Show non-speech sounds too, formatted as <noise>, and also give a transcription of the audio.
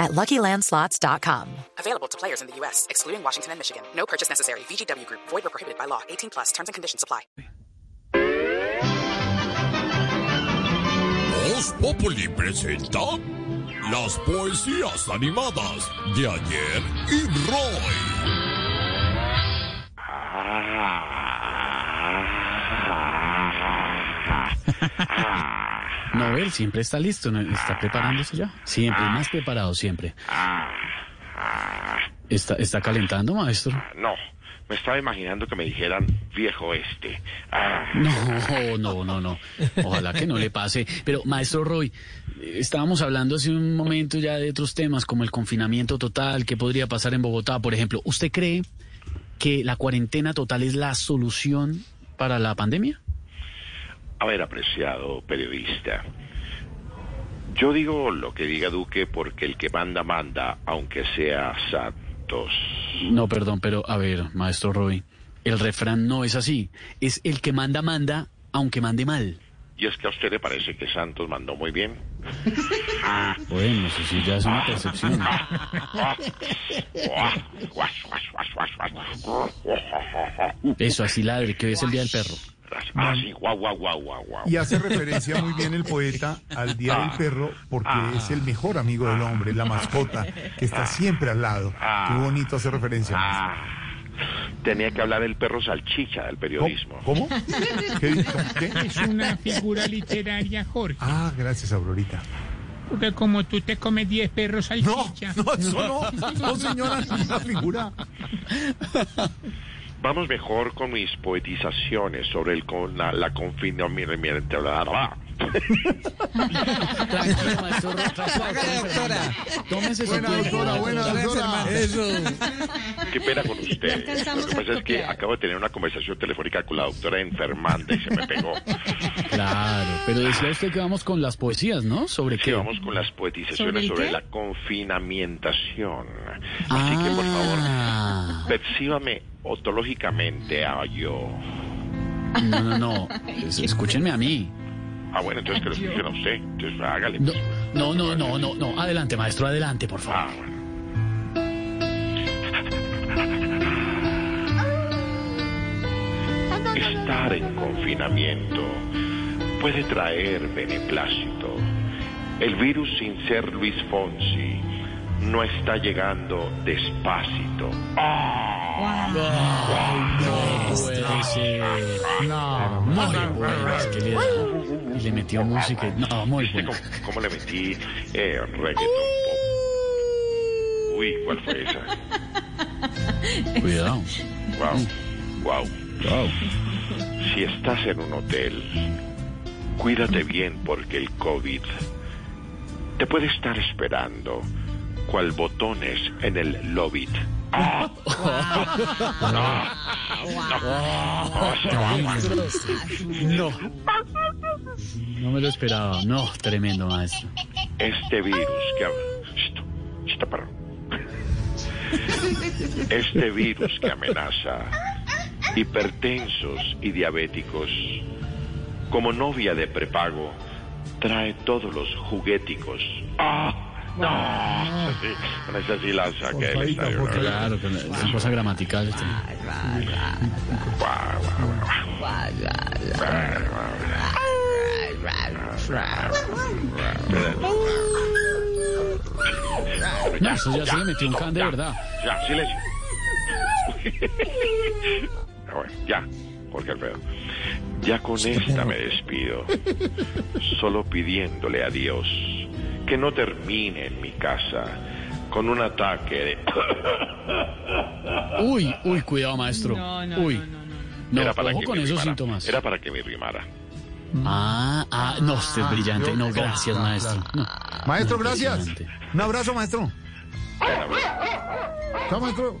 at LuckyLandSlots.com. Available to players in the U.S., excluding Washington and Michigan. No purchase necessary. VGW Group. Void or prohibited by law. 18 plus. Terms and conditions apply. Voz Populi presenta las poesías animadas de ayer y Roy. Él siempre está listo, ¿no? está preparándose ya. Siempre, más preparado siempre. ¿Está, está calentando, maestro? No, me estaba imaginando que me dijeran viejo este. Ah, No, no, no, no. Ojalá que no le pase. Pero, maestro Roy, estábamos hablando hace un momento ya de otros temas, como el confinamiento total, qué podría pasar en Bogotá, por ejemplo. ¿Usted cree que la cuarentena total es la solución para la pandemia? a ver, apreciado periodista. Yo digo lo que diga Duque porque el que manda, manda, aunque sea Santos. No, perdón, pero a ver, maestro Roy, el refrán no es así. Es el que manda, manda, aunque mande mal. ¿Y es que a usted le parece que Santos mandó muy bien? Bueno, eso sí ya es una percepción. <laughs> Eso, así ladre, que hoy es el día del perro. Así, guau, guau, guau, guau, guau. Y hace referencia muy bien el poeta al Día del Perro porque es el mejor amigo del hombre, la mascota, que está siempre al lado. Qué bonito hace referencia. Ah, tenía que hablar el perro salchicha del periodismo. ¿Cómo? ¿Qué, dijo? ¿Qué? Es una figura literaria, Jorge. Ah, gracias, Aurorita. Porque como tú te comes 10 perros No, salchicha. no, eso no, no, señora, no es una figura. Vamos mejor con mis poetizaciones sobre el con la, la confinamiento. Tranquilo, maestro tranquilo. Tómese su Buena tiempo. doctora, buena doctora. Qué pena con ustedes. Lo que pasa es que acabo de tener una conversación telefónica con la doctora enfermanda y se me pegó. Claro, pero decía usted que vamos con las poesías, ¿no? ¿Sobre Sí, qué? vamos con las poetizaciones ¿Sobre la confinamientación. Así que, por favor, Ah, percíbame otológicamente a yo. no, no, no. <laughs> Es- Escúchenme a mí. Ah, bueno, entonces que lo escuchen a usted. Entonces, hágale. No, no, no, no, no, no. Adelante, maestro, adelante, por Ah, favor. bueno. Estar en confinamiento puede traer beneplácito. El virus sin ser Luis Fonsi no está llegando despacito. Puede ser. No, muy bueno. Es que le, y le metió música. No, muy ¿Viste bueno. cómo, cómo le metí eh, reggaeton pop? Uy, ¿cuál fue esa? Cuidado. Wow, wow. Wow. Si estás en un hotel, cuídate bien porque el COVID te puede estar esperando cual botones en el lobby. ¡Ah! No. No me lo esperaba. No, tremendo, maestro. Este virus que... Este virus que amenaza hipertensos y diabéticos, como novia de prepago, trae todos los juguéticos. ¡Ah! ¡No! Esa sí la saqué del estadio. Claro, es. No, eso ya se le metió un can de verdad. Ya, silencio. Ah, <laughs> ya, Jorge Alfredo. Ya con esta me despido. Solo pidiéndole a Dios que no termine en mi casa con un ataque de... <laughs> Uy, uy, cuidado, maestro. No, no, uy. no, no, no. No, Era para ojo que con me esos rimara. síntomas. Era para que me rimara. Ah, ah, no, usted es brillante. No, gracias, maestro. No. Maestro, gracias. Un abrazo, maestro. Chao, maestro.